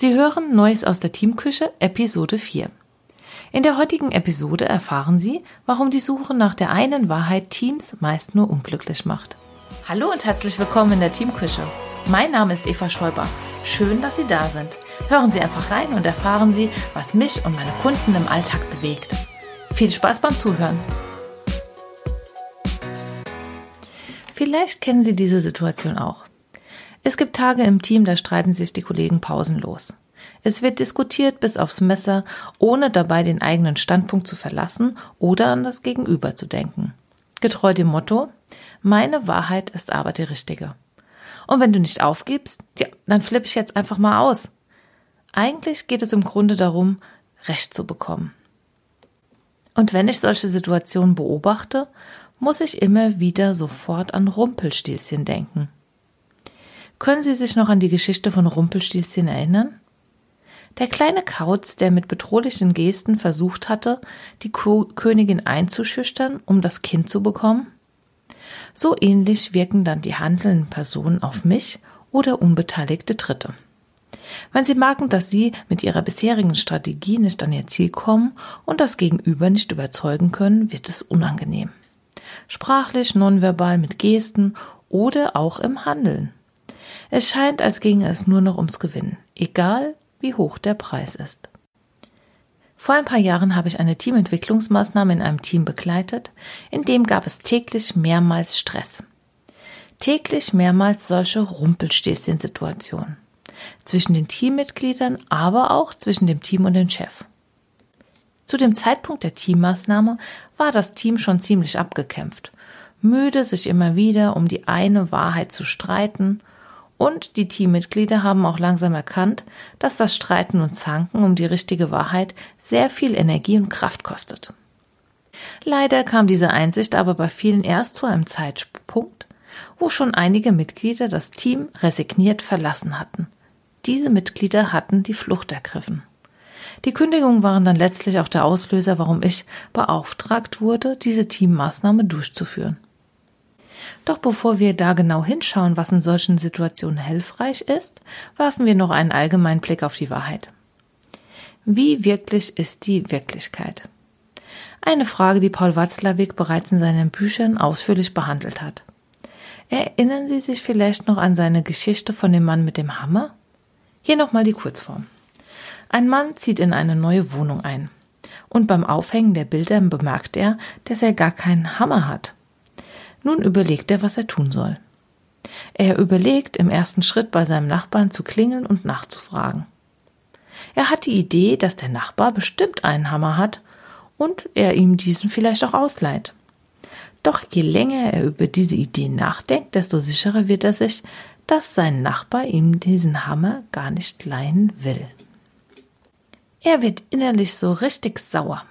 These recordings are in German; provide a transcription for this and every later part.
Sie hören Neues aus der Teamküche, Episode 4. In der heutigen Episode erfahren Sie, warum die Suche nach der einen Wahrheit Teams meist nur unglücklich macht. Hallo und herzlich willkommen in der Teamküche. Mein Name ist Eva Schäuber. Schön, dass Sie da sind. Hören Sie einfach rein und erfahren Sie, was mich und meine Kunden im Alltag bewegt. Viel Spaß beim Zuhören. Vielleicht kennen Sie diese Situation auch. Es gibt Tage im Team, da streiten sich die Kollegen pausenlos. Es wird diskutiert bis aufs Messer, ohne dabei den eigenen Standpunkt zu verlassen oder an das Gegenüber zu denken. Getreu dem Motto, meine Wahrheit ist aber die richtige. Und wenn du nicht aufgibst, ja, dann flippe ich jetzt einfach mal aus. Eigentlich geht es im Grunde darum, Recht zu bekommen. Und wenn ich solche Situationen beobachte, muss ich immer wieder sofort an Rumpelstilzchen denken. Können Sie sich noch an die Geschichte von Rumpelstilzchen erinnern? Der kleine Kauz, der mit bedrohlichen Gesten versucht hatte, die Ko Königin einzuschüchtern, um das Kind zu bekommen? So ähnlich wirken dann die handelnden Personen auf mich oder unbeteiligte Dritte. Wenn sie merken, dass sie mit ihrer bisherigen Strategie nicht an ihr Ziel kommen und das Gegenüber nicht überzeugen können, wird es unangenehm. Sprachlich, nonverbal, mit Gesten oder auch im Handeln. Es scheint, als ginge es nur noch ums Gewinnen, egal wie hoch der Preis ist. Vor ein paar Jahren habe ich eine Teamentwicklungsmaßnahme in einem Team begleitet, in dem gab es täglich mehrmals Stress. Täglich mehrmals solche Rumpelstilzchen-Situationen. Zwischen den Teammitgliedern, aber auch zwischen dem Team und dem Chef. Zu dem Zeitpunkt der Teammaßnahme war das Team schon ziemlich abgekämpft, müde, sich immer wieder um die eine Wahrheit zu streiten und die Teammitglieder haben auch langsam erkannt, dass das Streiten und Zanken um die richtige Wahrheit sehr viel Energie und Kraft kostet. Leider kam diese Einsicht aber bei vielen erst zu einem Zeitpunkt, wo schon einige Mitglieder das Team resigniert verlassen hatten. Diese Mitglieder hatten die Flucht ergriffen. Die Kündigungen waren dann letztlich auch der Auslöser, warum ich beauftragt wurde, diese Teammaßnahme durchzuführen. Doch bevor wir da genau hinschauen, was in solchen Situationen hilfreich ist, werfen wir noch einen allgemeinen Blick auf die Wahrheit. Wie wirklich ist die Wirklichkeit? Eine Frage, die Paul Watzlawick bereits in seinen Büchern ausführlich behandelt hat. Erinnern Sie sich vielleicht noch an seine Geschichte von dem Mann mit dem Hammer? Hier nochmal die Kurzform. Ein Mann zieht in eine neue Wohnung ein. Und beim Aufhängen der Bilder bemerkt er, dass er gar keinen Hammer hat. Nun überlegt er, was er tun soll. Er überlegt, im ersten Schritt bei seinem Nachbarn zu klingeln und nachzufragen. Er hat die Idee, dass der Nachbar bestimmt einen Hammer hat und er ihm diesen vielleicht auch ausleiht. Doch je länger er über diese Idee nachdenkt, desto sicherer wird er sich, dass sein Nachbar ihm diesen Hammer gar nicht leihen will. Er wird innerlich so richtig sauer.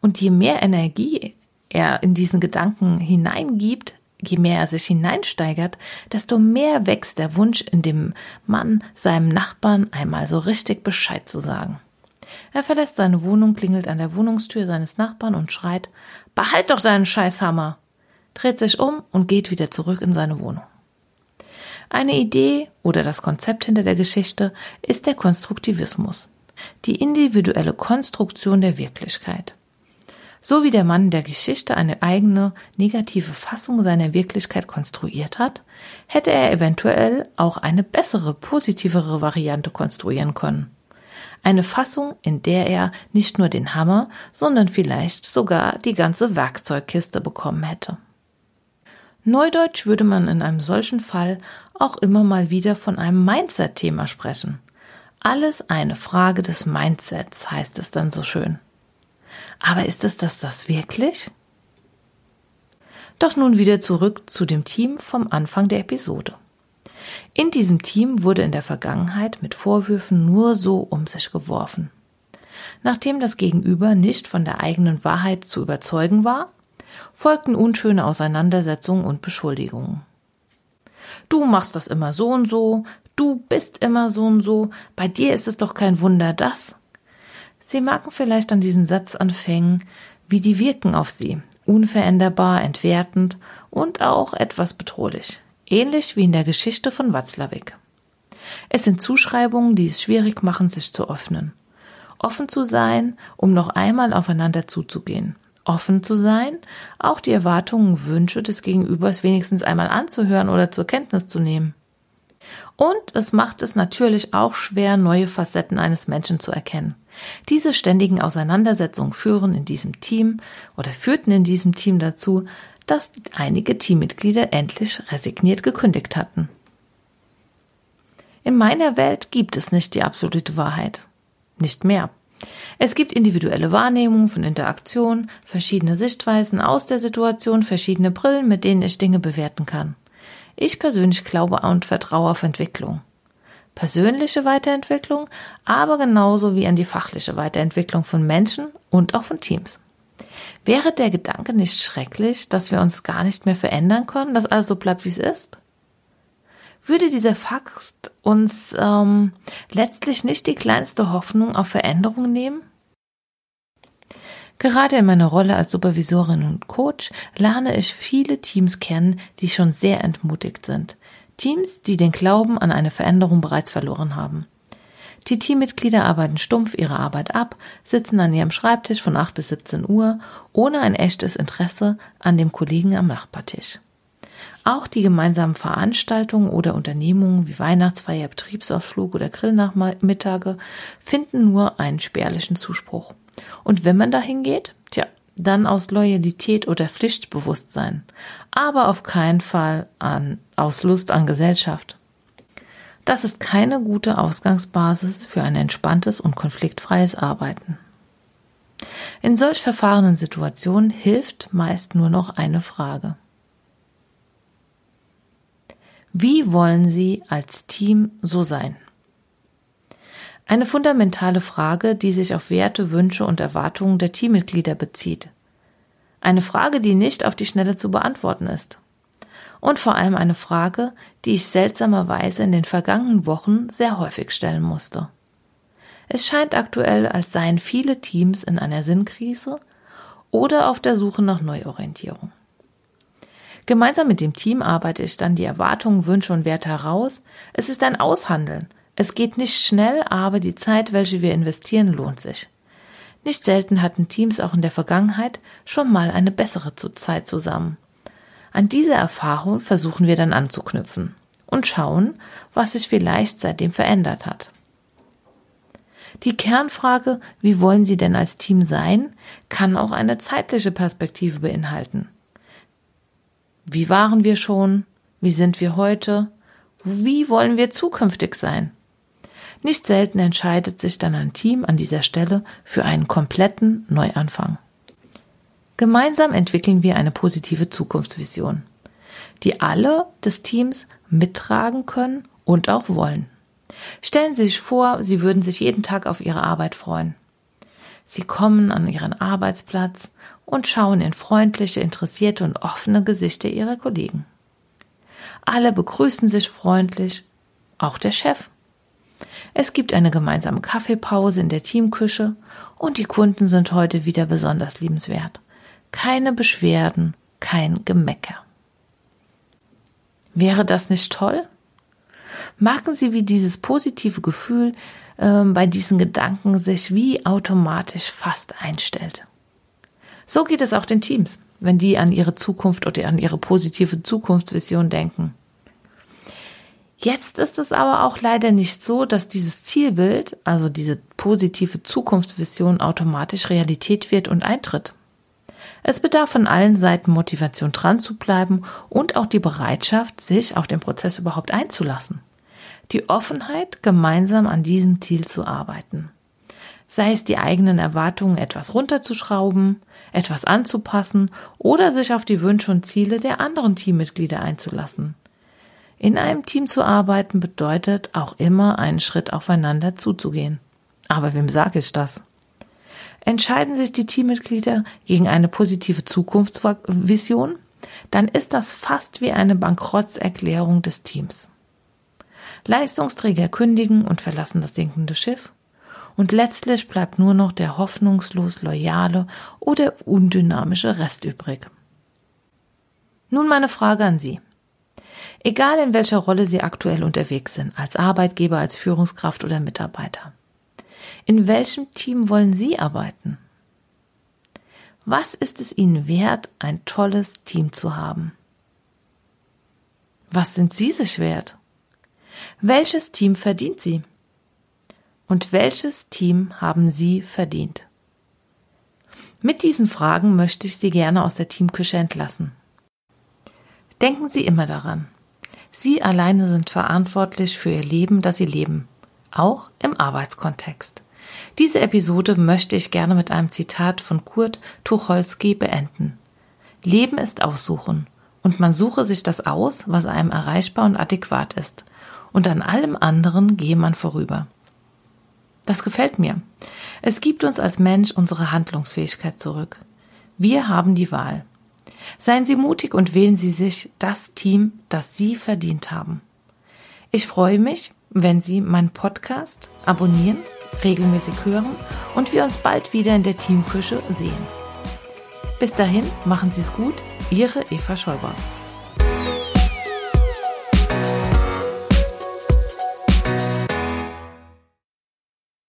Und je mehr Energie er in diesen Gedanken hineingibt, je mehr er sich hineinsteigert, desto mehr wächst der Wunsch in dem Mann, seinem Nachbarn einmal so richtig Bescheid zu sagen. Er verlässt seine Wohnung, klingelt an der Wohnungstür seines Nachbarn und schreit, Behalt doch deinen Scheißhammer! dreht sich um und geht wieder zurück in seine Wohnung. Eine Idee oder das Konzept hinter der Geschichte ist der Konstruktivismus, die individuelle Konstruktion der Wirklichkeit. So wie der Mann der Geschichte eine eigene negative Fassung seiner Wirklichkeit konstruiert hat, hätte er eventuell auch eine bessere, positivere Variante konstruieren können. Eine Fassung, in der er nicht nur den Hammer, sondern vielleicht sogar die ganze Werkzeugkiste bekommen hätte. Neudeutsch würde man in einem solchen Fall auch immer mal wieder von einem Mindset-Thema sprechen. Alles eine Frage des Mindsets, heißt es dann so schön. Aber ist es das das wirklich? Doch nun wieder zurück zu dem Team vom Anfang der Episode. In diesem Team wurde in der Vergangenheit mit Vorwürfen nur so um sich geworfen. Nachdem das Gegenüber nicht von der eigenen Wahrheit zu überzeugen war, folgten unschöne Auseinandersetzungen und Beschuldigungen. Du machst das immer so und so, du bist immer so und so, bei dir ist es doch kein Wunder das. Sie merken vielleicht an diesen Satzanfängen, wie die wirken auf Sie. Unveränderbar, entwertend und auch etwas bedrohlich. Ähnlich wie in der Geschichte von Watzlawick. Es sind Zuschreibungen, die es schwierig machen, sich zu öffnen. Offen zu sein, um noch einmal aufeinander zuzugehen. Offen zu sein, auch die Erwartungen Wünsche des Gegenübers wenigstens einmal anzuhören oder zur Kenntnis zu nehmen. Und es macht es natürlich auch schwer, neue Facetten eines Menschen zu erkennen. Diese ständigen Auseinandersetzungen führen in diesem Team oder führten in diesem Team dazu, dass einige Teammitglieder endlich resigniert gekündigt hatten. In meiner Welt gibt es nicht die absolute Wahrheit. Nicht mehr. Es gibt individuelle Wahrnehmungen von Interaktion, verschiedene Sichtweisen aus der Situation, verschiedene Brillen, mit denen ich Dinge bewerten kann. Ich persönlich glaube und vertraue auf Entwicklung. Persönliche Weiterentwicklung, aber genauso wie an die fachliche Weiterentwicklung von Menschen und auch von Teams. Wäre der Gedanke nicht schrecklich, dass wir uns gar nicht mehr verändern können, dass alles so bleibt, wie es ist? Würde dieser Fakt uns ähm, letztlich nicht die kleinste Hoffnung auf Veränderung nehmen? Gerade in meiner Rolle als Supervisorin und Coach lerne ich viele Teams kennen, die schon sehr entmutigt sind. Teams, die den Glauben an eine Veränderung bereits verloren haben. Die Teammitglieder arbeiten stumpf ihre Arbeit ab, sitzen an ihrem Schreibtisch von 8 bis 17 Uhr, ohne ein echtes Interesse an dem Kollegen am Nachbartisch. Auch die gemeinsamen Veranstaltungen oder Unternehmungen wie Weihnachtsfeier, Betriebsausflug oder Grillnachmittage finden nur einen spärlichen Zuspruch. Und wenn man dahin geht, tja, dann aus Loyalität oder Pflichtbewusstsein, aber auf keinen Fall an, aus Lust an Gesellschaft. Das ist keine gute Ausgangsbasis für ein entspanntes und konfliktfreies Arbeiten. In solch verfahrenen Situationen hilft meist nur noch eine Frage. Wie wollen Sie als Team so sein? Eine fundamentale Frage, die sich auf Werte, Wünsche und Erwartungen der Teammitglieder bezieht. Eine Frage, die nicht auf die Schnelle zu beantworten ist. Und vor allem eine Frage, die ich seltsamerweise in den vergangenen Wochen sehr häufig stellen musste. Es scheint aktuell, als seien viele Teams in einer Sinnkrise oder auf der Suche nach Neuorientierung. Gemeinsam mit dem Team arbeite ich dann die Erwartungen, Wünsche und Werte heraus. Es ist ein Aushandeln, es geht nicht schnell, aber die Zeit, welche wir investieren, lohnt sich. Nicht selten hatten Teams auch in der Vergangenheit schon mal eine bessere Zeit zusammen. An diese Erfahrung versuchen wir dann anzuknüpfen und schauen, was sich vielleicht seitdem verändert hat. Die Kernfrage, wie wollen Sie denn als Team sein, kann auch eine zeitliche Perspektive beinhalten. Wie waren wir schon? Wie sind wir heute? Wie wollen wir zukünftig sein? Nicht selten entscheidet sich dann ein Team an dieser Stelle für einen kompletten Neuanfang. Gemeinsam entwickeln wir eine positive Zukunftsvision, die alle des Teams mittragen können und auch wollen. Stellen Sie sich vor, Sie würden sich jeden Tag auf Ihre Arbeit freuen. Sie kommen an Ihren Arbeitsplatz und schauen in freundliche, interessierte und offene Gesichter Ihrer Kollegen. Alle begrüßen sich freundlich, auch der Chef. Es gibt eine gemeinsame Kaffeepause in der Teamküche und die Kunden sind heute wieder besonders liebenswert. Keine Beschwerden, kein Gemecker. Wäre das nicht toll? Merken Sie, wie dieses positive Gefühl äh, bei diesen Gedanken sich wie automatisch fast einstellt. So geht es auch den Teams, wenn die an ihre Zukunft oder an ihre positive Zukunftsvision denken. Jetzt ist es aber auch leider nicht so, dass dieses Zielbild, also diese positive Zukunftsvision automatisch Realität wird und eintritt. Es bedarf von allen Seiten Motivation dran zu bleiben und auch die Bereitschaft, sich auf den Prozess überhaupt einzulassen. Die Offenheit, gemeinsam an diesem Ziel zu arbeiten. Sei es die eigenen Erwartungen etwas runterzuschrauben, etwas anzupassen oder sich auf die Wünsche und Ziele der anderen Teammitglieder einzulassen. In einem Team zu arbeiten bedeutet auch immer einen Schritt aufeinander zuzugehen. Aber wem sage ich das? Entscheiden sich die Teammitglieder gegen eine positive Zukunftsvision, dann ist das fast wie eine Bankrotterklärung des Teams. Leistungsträger kündigen und verlassen das sinkende Schiff und letztlich bleibt nur noch der hoffnungslos loyale oder undynamische Rest übrig. Nun meine Frage an Sie. Egal in welcher Rolle Sie aktuell unterwegs sind, als Arbeitgeber, als Führungskraft oder Mitarbeiter. In welchem Team wollen Sie arbeiten? Was ist es Ihnen wert, ein tolles Team zu haben? Was sind Sie sich wert? Welches Team verdient Sie? Und welches Team haben Sie verdient? Mit diesen Fragen möchte ich Sie gerne aus der Teamküche entlassen. Denken Sie immer daran. Sie alleine sind verantwortlich für Ihr Leben, das Sie leben, auch im Arbeitskontext. Diese Episode möchte ich gerne mit einem Zitat von Kurt Tucholsky beenden. Leben ist Aussuchen und man suche sich das aus, was einem erreichbar und adäquat ist, und an allem anderen gehe man vorüber. Das gefällt mir. Es gibt uns als Mensch unsere Handlungsfähigkeit zurück. Wir haben die Wahl. Seien Sie mutig und wählen Sie sich das Team, das Sie verdient haben. Ich freue mich, wenn Sie meinen Podcast abonnieren, regelmäßig hören und wir uns bald wieder in der Teamküche sehen. Bis dahin, machen Sie es gut, Ihre Eva Schäuber.